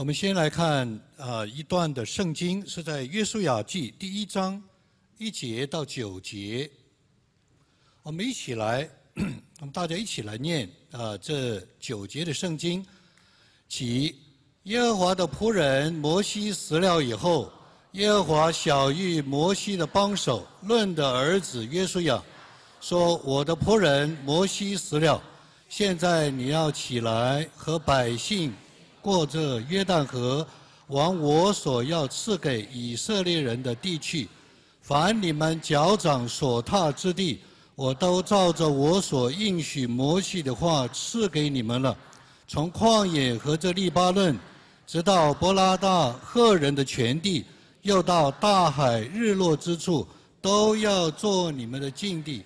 我们先来看啊一段的圣经，是在约书亚记第一章一节到九节。我们一起来，我们大家一起来念啊这九节的圣经。起耶和华的仆人摩西死了以后，耶和华小谕摩西的帮手论的儿子约书亚，说：“我的仆人摩西死了，现在你要起来和百姓。”过这约旦河，往我所要赐给以色列人的地去。凡你们脚掌所踏之地，我都照着我所应许摩西的话赐给你们了。从旷野和这利巴嫩，直到伯拉大赫人的全地，又到大海日落之处，都要做你们的境地。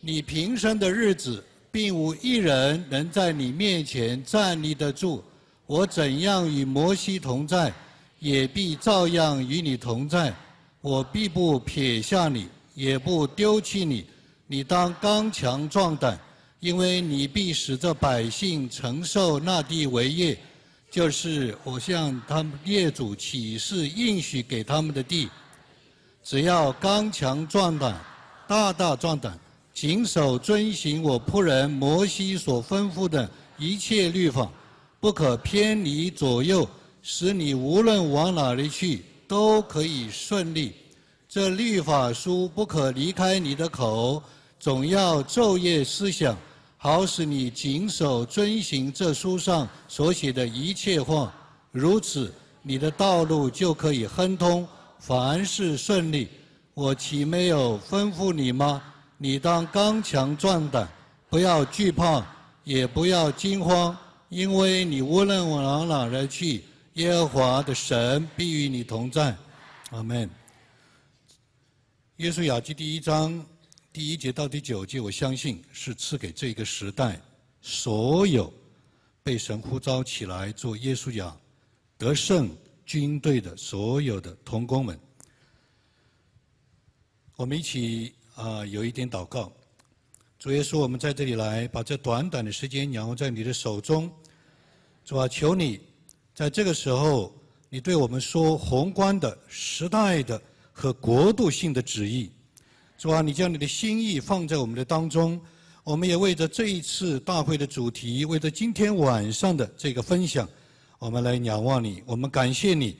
你平生的日子，并无一人能在你面前站立得住。我怎样与摩西同在，也必照样与你同在。我必不撇下你，也不丢弃你。你当刚强壮胆，因为你必使这百姓承受那地为业，就是我向他们列祖起誓应许给他们的地。只要刚强壮胆，大大壮胆，谨守遵行我仆人摩西所吩咐的一切律法。不可偏离左右，使你无论往哪里去都可以顺利。这律法书不可离开你的口，总要昼夜思想，好使你谨守遵行这书上所写的一切话。如此，你的道路就可以亨通，凡事顺利。我岂没有吩咐你吗？你当刚强壮胆，不要惧怕，也不要惊慌。因为你无论往哪儿去，耶和华的神必与你同在。阿门。耶稣雅集第一章第一节到第九节，我相信是赐给这个时代所有被神呼召起来做耶稣雅得胜军队的所有的童工们。我们一起啊，有一点祷告。主耶稣，我们在这里来，把这短短的时间仰望在你的手中。主啊，求你在这个时候，你对我们说宏观的、时代的和国度性的旨意。主啊，你将你的心意放在我们的当中。我们也为着这一次大会的主题，为着今天晚上的这个分享，我们来仰望你。我们感谢你，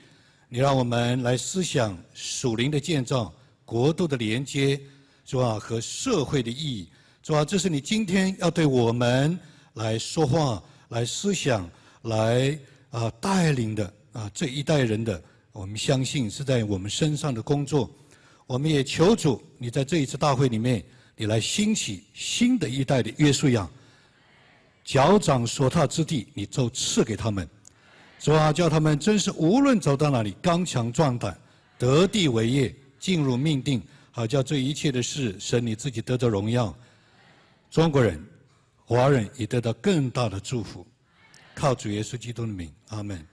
你让我们来思想属灵的建造、国度的连接，主啊，和社会的意义。主啊，这是你今天要对我们来说话、来思想、来啊带领的啊这一代人的，我们相信是在我们身上的工作。我们也求主，你在这一次大会里面，你来兴起新的一代的约束养，脚掌所踏之地，你就赐给他们。主啊，叫他们真是无论走到哪里，刚强壮胆，得地为业，进入命定，好叫这一切的事，使你自己得着荣耀。中国人、华人也得到更大的祝福，靠主耶稣基督的名，阿门。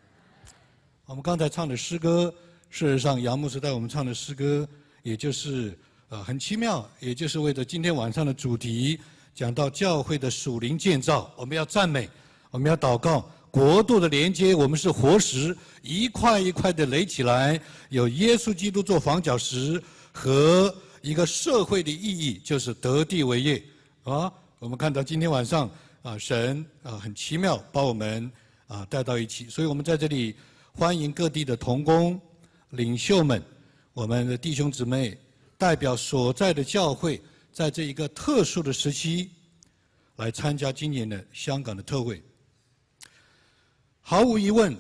我们刚才唱的诗歌，事实上杨牧师带我们唱的诗歌，也就是呃很奇妙，也就是为了今天晚上的主题，讲到教会的属灵建造，我们要赞美，我们要祷告，国度的连接，我们是活石，一块一块的垒起来，有耶稣基督做房角石，和一个社会的意义，就是得地为业。啊，我们看到今天晚上啊，神啊很奇妙把我们啊带到一起，所以我们在这里欢迎各地的同工领袖们，我们的弟兄姊妹代表所在的教会，在这一个特殊的时期来参加今年的香港的特会。毫无疑问，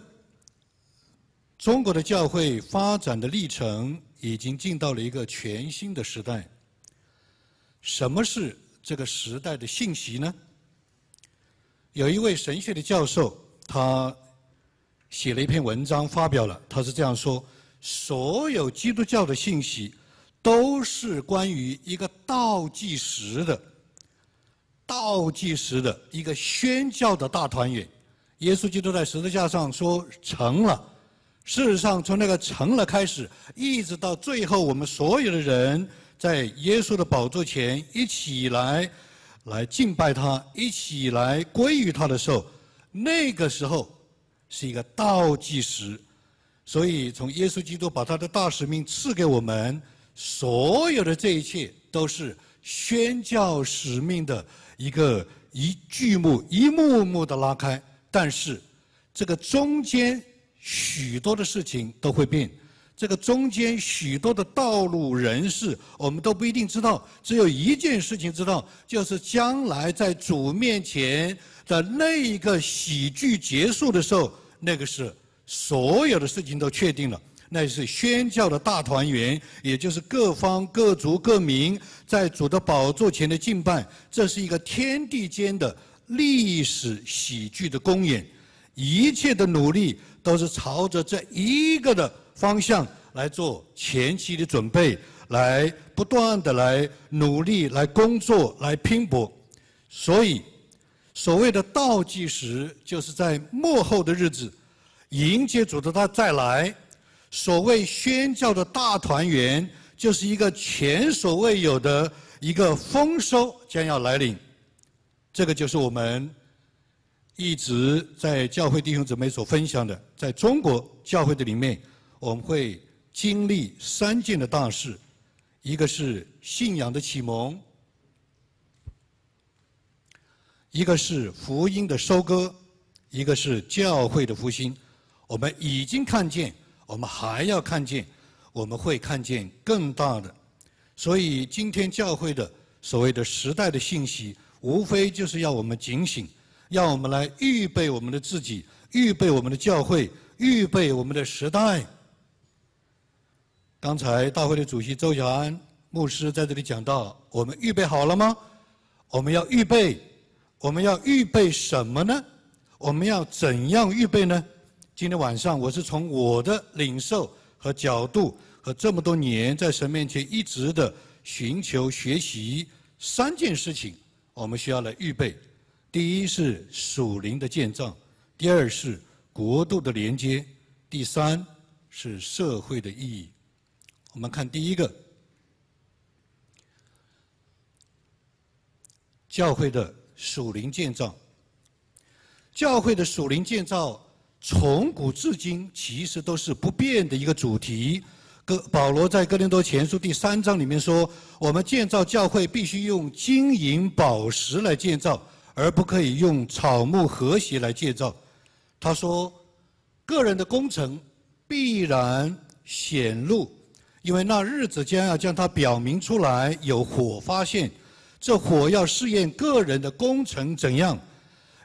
中国的教会发展的历程已经进到了一个全新的时代。什么是？这个时代的信息呢？有一位神学的教授，他写了一篇文章发表了。他是这样说：所有基督教的信息都是关于一个倒计时的、倒计时的一个宣教的大团圆。耶稣基督在十字架上说成了。事实上，从那个成了开始，一直到最后，我们所有的人。在耶稣的宝座前一起来，来敬拜他，一起来归于他的时候，那个时候是一个倒计时。所以，从耶稣基督把他的大使命赐给我们，所有的这一切都是宣教使命的一个一剧目，一幕幕的拉开。但是，这个中间许多的事情都会变，这个中间许多的道路人士，我们都不一定知道。只有一件事情知道，就是将来在主面前的那一个喜剧结束的时候，那个是。所有的事情都确定了，那是宣教的大团圆，也就是各方各族各民在主的宝座前的敬拜。这是一个天地间的历史喜剧的公演，一切的努力都是朝着这一个的方向来做前期的准备，来不断的来努力、来工作、来拼搏。所以，所谓的倒计时，就是在幕后的日子。迎接主的他再来，所谓宣教的大团圆，就是一个前所未有的一个丰收将要来临。这个就是我们一直在教会弟兄姊妹所分享的，在中国教会的里面，我们会经历三件的大事：一个是信仰的启蒙，一个是福音的收割，一个是教会的复兴。我们已经看见，我们还要看见，我们会看见更大的。所以今天教会的所谓的时代的信息，无非就是要我们警醒，要我们来预备我们的自己，预备我们的教会，预备我们的时代。刚才大会的主席周小安牧师在这里讲到，我们预备好了吗？我们要预备，我们要预备什么呢？我们要怎样预备呢？今天晚上，我是从我的领受和角度，和这么多年在神面前一直的寻求学习三件事情，我们需要来预备。第一是属灵的建造，第二是国度的连接，第三是社会的意义。我们看第一个，教会的属灵建造。教会的属灵建造。从古至今，其实都是不变的一个主题。哥保罗在哥林多前书第三章里面说：“我们建造教会必须用金银宝石来建造，而不可以用草木和谐来建造。”他说：“个人的工程必然显露，因为那日子将要将它表明出来。有火发现，这火要试验个人的工程怎样。”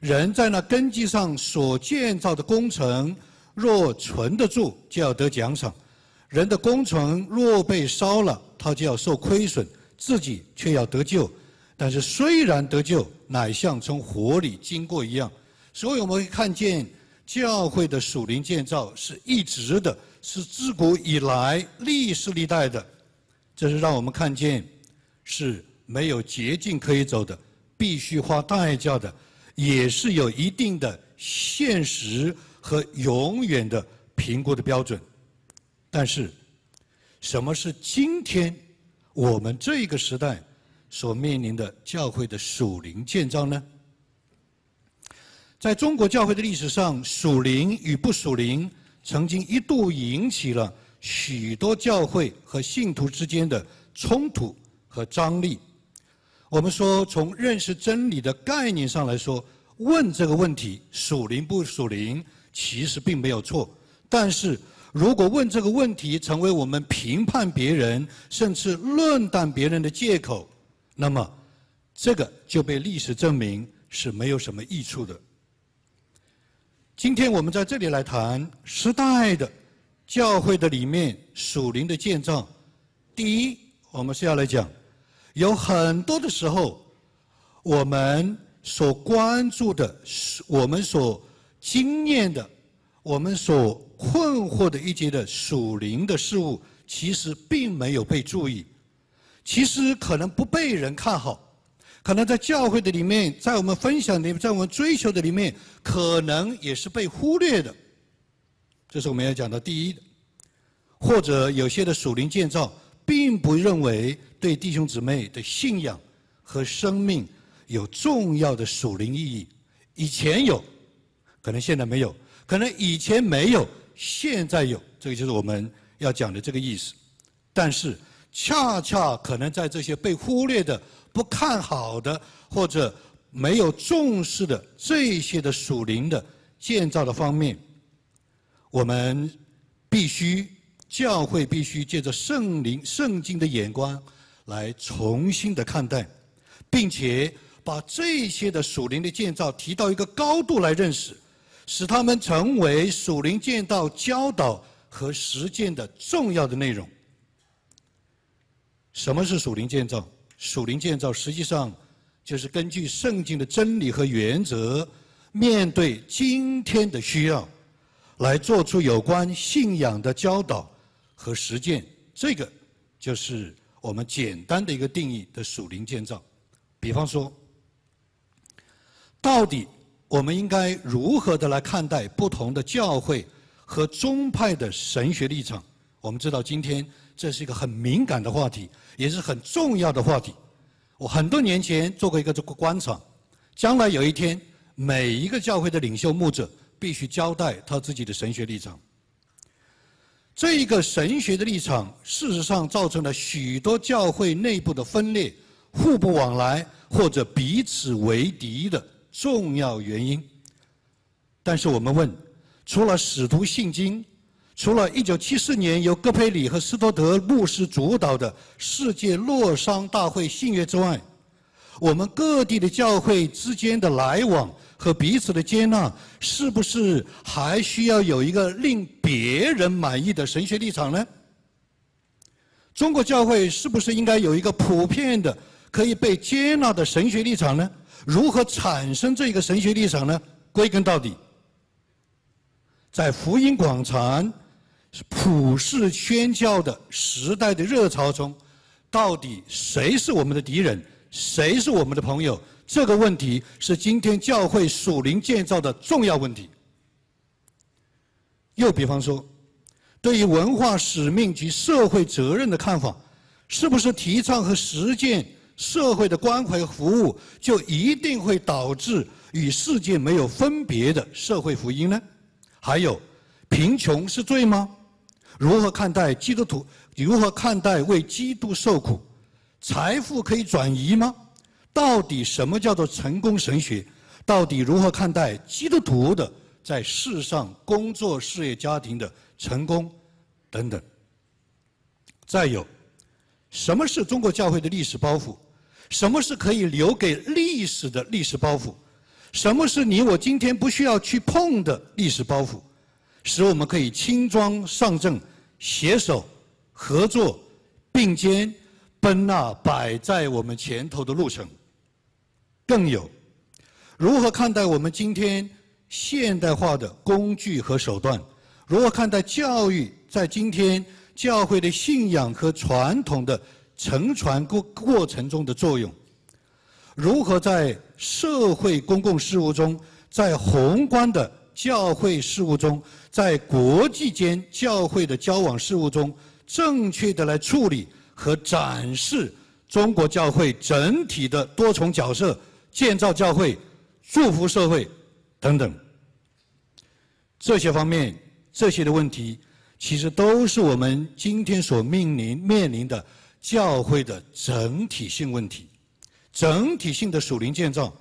人在那根基上所建造的工程，若存得住，就要得奖赏；人的工程若被烧了，他就要受亏损，自己却要得救。但是虽然得救，乃像从火里经过一样。所以我们会看见教会的属灵建造是一直的，是自古以来历史历代的。这是让我们看见是没有捷径可以走的，必须花代价的。也是有一定的现实和永远的评估的标准，但是，什么是今天我们这个时代所面临的教会的属灵建造呢？在中国教会的历史上，属灵与不属灵曾经一度引起了许多教会和信徒之间的冲突和张力。我们说，从认识真理的概念上来说，问这个问题属灵不属灵，其实并没有错。但是如果问这个问题成为我们评判别人甚至论断别人的借口，那么这个就被历史证明是没有什么益处的。今天我们在这里来谈时代的教会的里面属灵的建造。第一，我们是要来讲。有很多的时候，我们所关注的、我们所经验的、我们所困惑的一些的属灵的事物，其实并没有被注意，其实可能不被人看好，可能在教会的里面，在我们分享的、在我们追求的里面，可能也是被忽略的。这是我们要讲的第一的，或者有些的属灵建造。并不认为对弟兄姊妹的信仰和生命有重要的属灵意义。以前有，可能现在没有，可能以前没有，现在有，这个就是我们要讲的这个意思。但是，恰恰可能在这些被忽略的、不看好的或者没有重视的这些的属灵的建造的方面，我们必须教会必须借着圣灵、圣经的眼光来重新的看待，并且把这些的属灵的建造提到一个高度来认识，使他们成为属灵建造教导和实践的重要的内容。什么是属灵建造？属灵建造实际上就是根据圣经的真理和原则，面对今天的需要，来做出有关信仰的教导和实践。这个就是我们简单的一个定义的属灵建造。比方说，到底我们应该如何的来看待不同的教会和宗派的神学立场？我们知道今天。这是一个很敏感的话题，也是很重要的话题。我很多年前做过一个这个观察，将来有一天，每一个教会的领袖牧者必须交代他自己的神学立场。这一个神学的立场，事实上造成了许多教会内部的分裂、互不往来或者彼此为敌的重要原因。但是我们问，除了使徒信经？除了1974年由戈培里和斯托德牧师主导的世界洛桑大会信约之外，我们各地的教会之间的来往和彼此的接纳，是不是还需要有一个令别人满意的神学立场呢？中国教会是不是应该有一个普遍的、可以被接纳的神学立场呢？如何产生这个神学立场呢？归根到底，在福音广传。普世宣教的时代的热潮中，到底谁是我们的敌人，谁是我们的朋友？这个问题是今天教会属灵建造的重要问题。又比方说，对于文化使命及社会责任的看法，是不是提倡和实践社会的关怀服务，就一定会导致与世界没有分别的社会福音呢？还有，贫穷是罪吗？如何看待基督徒？如何看待为基督受苦？财富可以转移吗？到底什么叫做成功神学？到底如何看待基督徒的在世上工作、事业、家庭的成功等等？再有，什么是中国教会的历史包袱？什么是可以留给历史的历史包袱？什么是你我今天不需要去碰的历史包袱？使我们可以轻装上阵。携手、合作、并肩奔那摆在我们前头的路程。更有，如何看待我们今天现代化的工具和手段？如何看待教育在今天教会的信仰和传统的承传过过程中的作用？如何在社会公共事务中，在宏观的教会事务中？在国际间教会的交往事务中，正确的来处理和展示中国教会整体的多重角色，建造教会、祝福社会等等这些方面，这些的问题，其实都是我们今天所面临面临的教会的整体性问题，整体性的属灵建造，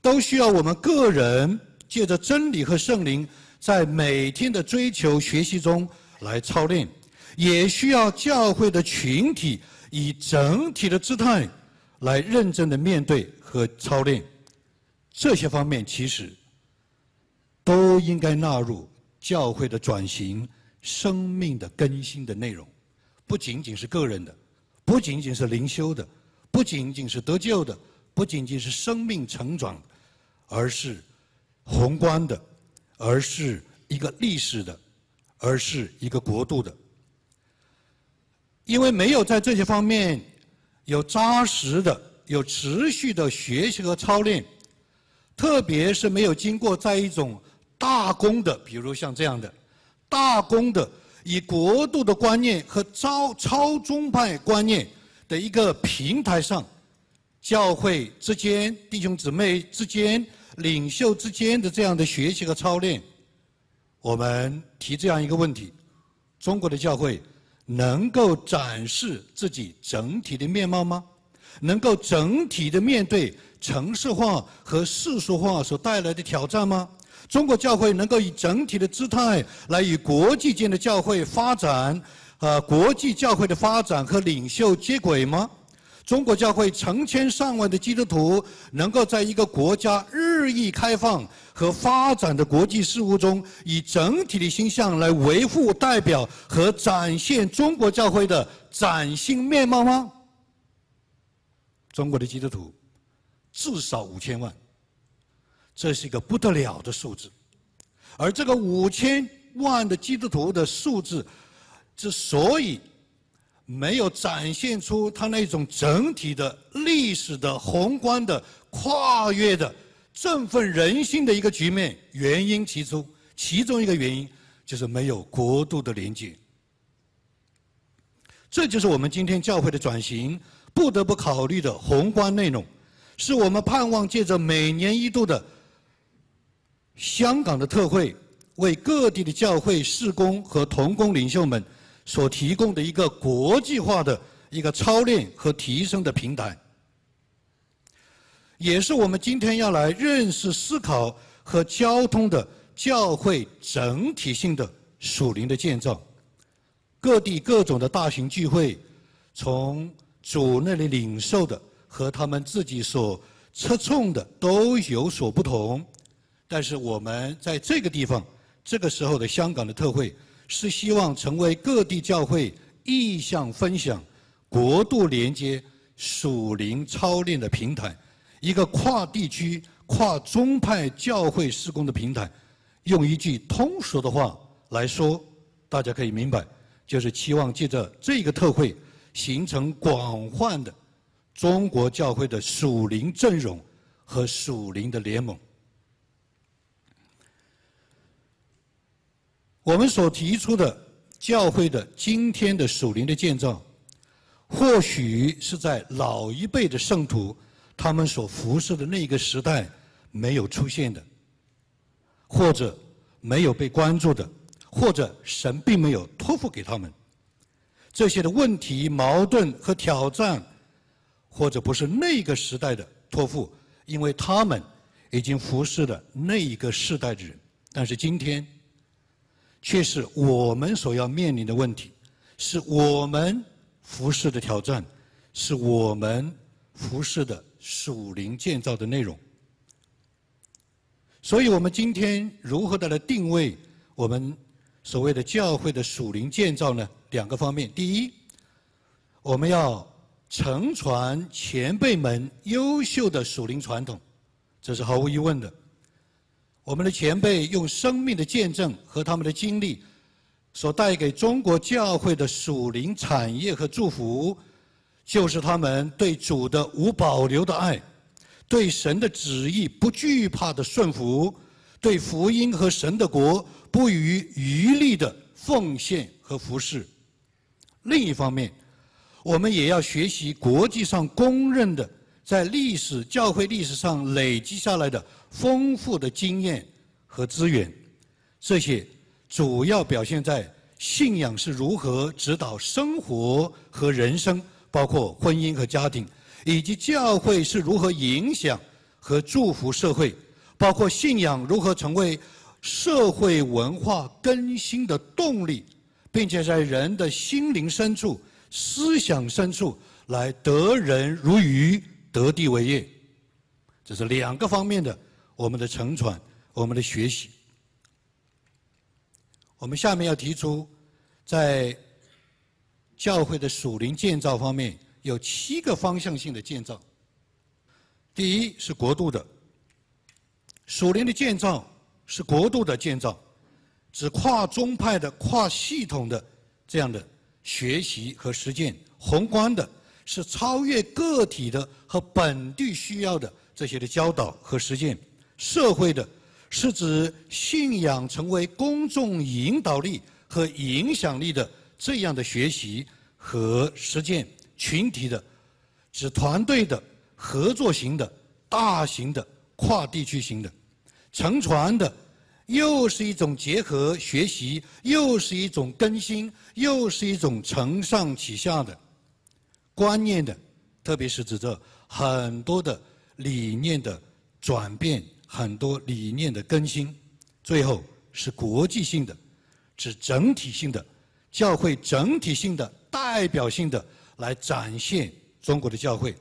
都需要我们个人借着真理和圣灵。在每天的追求学习中来操练，也需要教会的群体以整体的姿态来认真的面对和操练。这些方面其实都应该纳入教会的转型、生命的更新的内容，不仅仅是个人的，不仅仅是灵修的，不仅仅是得救的，不仅仅是生命成长，而是宏观的。而是一个历史的，而是一个国度的，因为没有在这些方面有扎实的、有持续的学习和操练，特别是没有经过在一种大公的，比如像这样的大公的，以国度的观念和超超宗派观念的一个平台上，教会之间弟兄姊妹之间领袖之间的这样的学习和操练，我们提这样一个问题：中国的教会能够展示自己整体的面貌吗？能够整体的面对城市化和世俗化所带来的挑战吗？中国教会能够以整体的姿态来与国际间的教会发展，呃，国际教会的发展和领袖接轨吗？中国教会成千上万的基督徒能够在一个国家日益开放和发展的国际事务中，以整体的形象来维护、代表和展现中国教会的崭新面貌吗？中国的基督徒至少五千万，这是一个不得了的数字。而这个五千万的基督徒的数字，之所以没有展现出他那种整体的历史的宏观的跨越的振奋人心的一个局面，原因其中其中一个原因就是没有国度的连接。这就是我们今天教会的转型。不得不考虑的宏观内容，是我们盼望借着每年一度的香港的特会，为各地的教会事工和同工领袖们所提供的一个国际化的一个操练和提升的平台，也是我们今天要来认识、思考和交通的教会整体性的属灵的建造。各地各种的大型聚会，从主那里领受的和他们自己所侧重的都有所不同，但是我们在这个地方，这个时候的香港的特会，是希望成为各地教会意向分享、国度连接、属灵操练的平台，一个跨地区、跨宗派教会施工的平台。用一句通俗的话来说，大家可以明白，就是期望借着这个特会。形成广泛的中国教会的属灵阵容和属灵的联盟。我们所提出的教会的今天的属灵的建造，或许是在老一辈的圣徒他们所服侍的那个时代没有出现的，或者没有被关注的，或者神并没有托付给他们。这些的问题、矛盾和挑战，或者不是那个时代的托付，因为他们已经服侍了那一个世代的人。但是今天，却是我们所要面临的问题，是我们服侍的挑战，是我们服侍的属灵建造的内容。所以我们今天如何的来定位我们所谓的教会的属灵建造呢？两个方面，第一，我们要承传前辈们优秀的属灵传统，这是毫无疑问的。我们的前辈用生命的见证和他们的经历，所带给中国教会的属灵产业和祝福，就是他们对主的无保留的爱，对神的旨意不惧怕的顺服，对福音和神的国不遗余力的奉献和服侍。另一方面，我们也要学习国际上公认的，在历史教会历史上累积下来的丰富的经验和资源。这些主要表现在信仰是如何指导生活和人生，包括婚姻和家庭，以及教会是如何影响和祝福社会，包括信仰如何成为社会文化更新的动力。并且在人的心灵深处、思想深处来得人如鱼、得地为业，这是两个方面的我们的承传、我们的学习。我们下面要提出，在教会的属灵建造方面有七个方向性的建造。第一是国度的属灵的建造，是国度的建造。指跨宗派的、跨系统的这样的学习和实践；宏观的是超越个体的和本地需要的这些的教导和实践；社会的是指信仰成为公众引导力和影响力的这样的学习和实践；群体的指团队的、合作型的、大型的、跨地区型的，乘船的，又是一种结合学习，又是一种更新，又是一种承上启下的观念的，特别是指着很多的理念的转变，很多理念的更新，最后是国际性的，指整体性的，教会整体性的代表性的来展现中国的教会。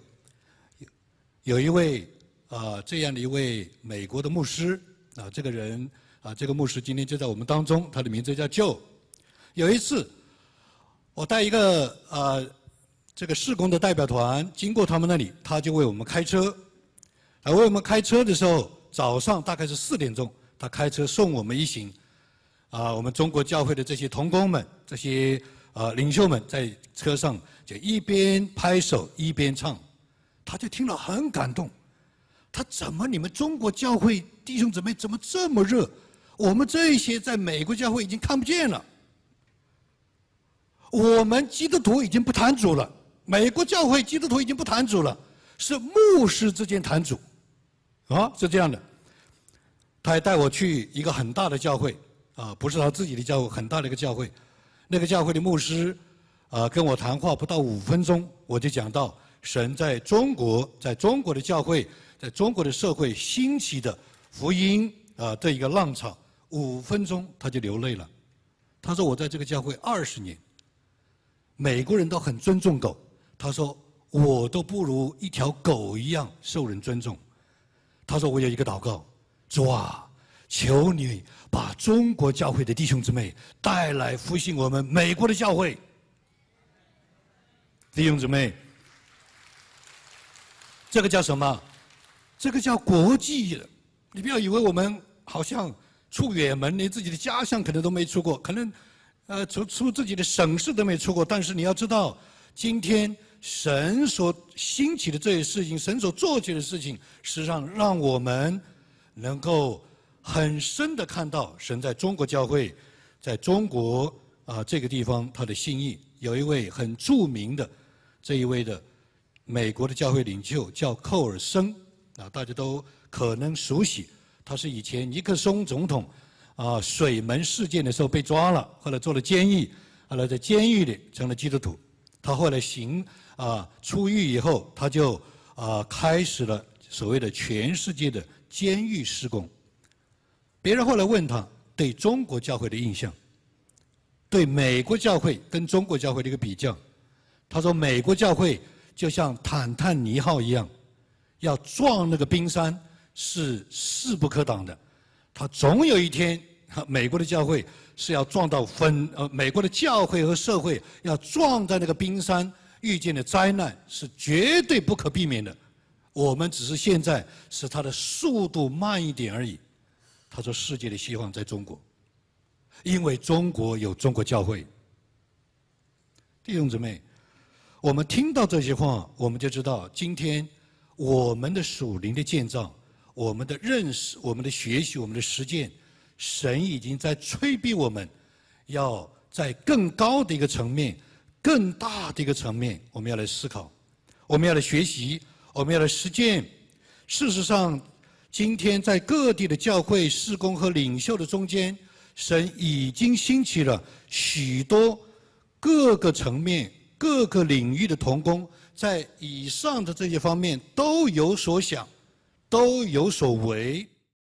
有一位啊这样的一位美国的牧师啊，这个人啊，这个牧师今天就在我们当中，他的名字叫 Joe。有一次，我带一个啊这个施工的代表团经过他们那里，他就为我们开车。啊，为我们开车的时候，早上大概是四点钟，他开车送我们一行。啊，我们中国教会的这些童工们，这些啊领袖们在车上就一边拍手一边唱。他就听了很感动，他怎么你们中国教会弟兄姊妹怎么这么热？我们这些在美国教会已经看不见了。我们基督徒已经不谈主了，美国教会基督徒已经不谈主了，是牧师之间谈主，啊，是这样的。他还带我去一个很大的教会，啊，不是他自己的教会，很大的一个教会。那个教会的牧师，啊，跟我谈话不到五分钟，我就讲到。神在中国，在中国的教会，在中国的社会兴起的福音啊，这一个浪潮，五分钟他就流泪了。他说：“我在这个教会二十年，美国人都很尊重狗。他说我都不如一条狗一样受人尊重。他说我有一个祷告，主啊，求你把中国教会的弟兄姊妹带来复兴我们美国的教会，弟兄姊妹。”这个叫什么？这个叫国际。你不要以为我们好像出远门，连自己的家乡可能都没出过，可能呃出出自己的省市都没出过。但是你要知道，今天神所兴起的这些事情，神所做起的事情，实际上让我们能够很深的看到神在中国教会，在中国啊这个地方他的心意。有一位很著名的这一位的。美国的教会领袖叫寇尔森，啊，大家都可能熟悉。他是以前尼克松总统啊水门事件的时候被抓了，后来做了监狱，后来在监狱里成了基督徒。他后来行啊出狱以后，他就啊开始了所谓的全世界的监狱施工。别人后来问他对中国教会的印象，对美国教会跟中国教会的一个比较，他说美国教会。就像坦坦尼号一样，要撞那个冰山是势不可挡的。他总有一天，美国的教会是要撞到分呃，美国的教会和社会要撞在那个冰山，遇见的灾难是绝对不可避免的。我们只是现在使它的速度慢一点而已。他说：“世界的希望在中国，因为中国有中国教会。”弟兄姊妹。我们听到这些话，我们就知道，今天我们的属灵的建造、我们的认识、我们的学习、我们的实践，神已经在催逼我们，要在更高的一个层面、更大的一个层面，我们要来思考，我们要来学习，我们要来实践。事实上，今天在各地的教会、事工和领袖的中间，神已经兴起了许多各个层面。各个领域的童工，在以上的这些方面都有所想，都有所为。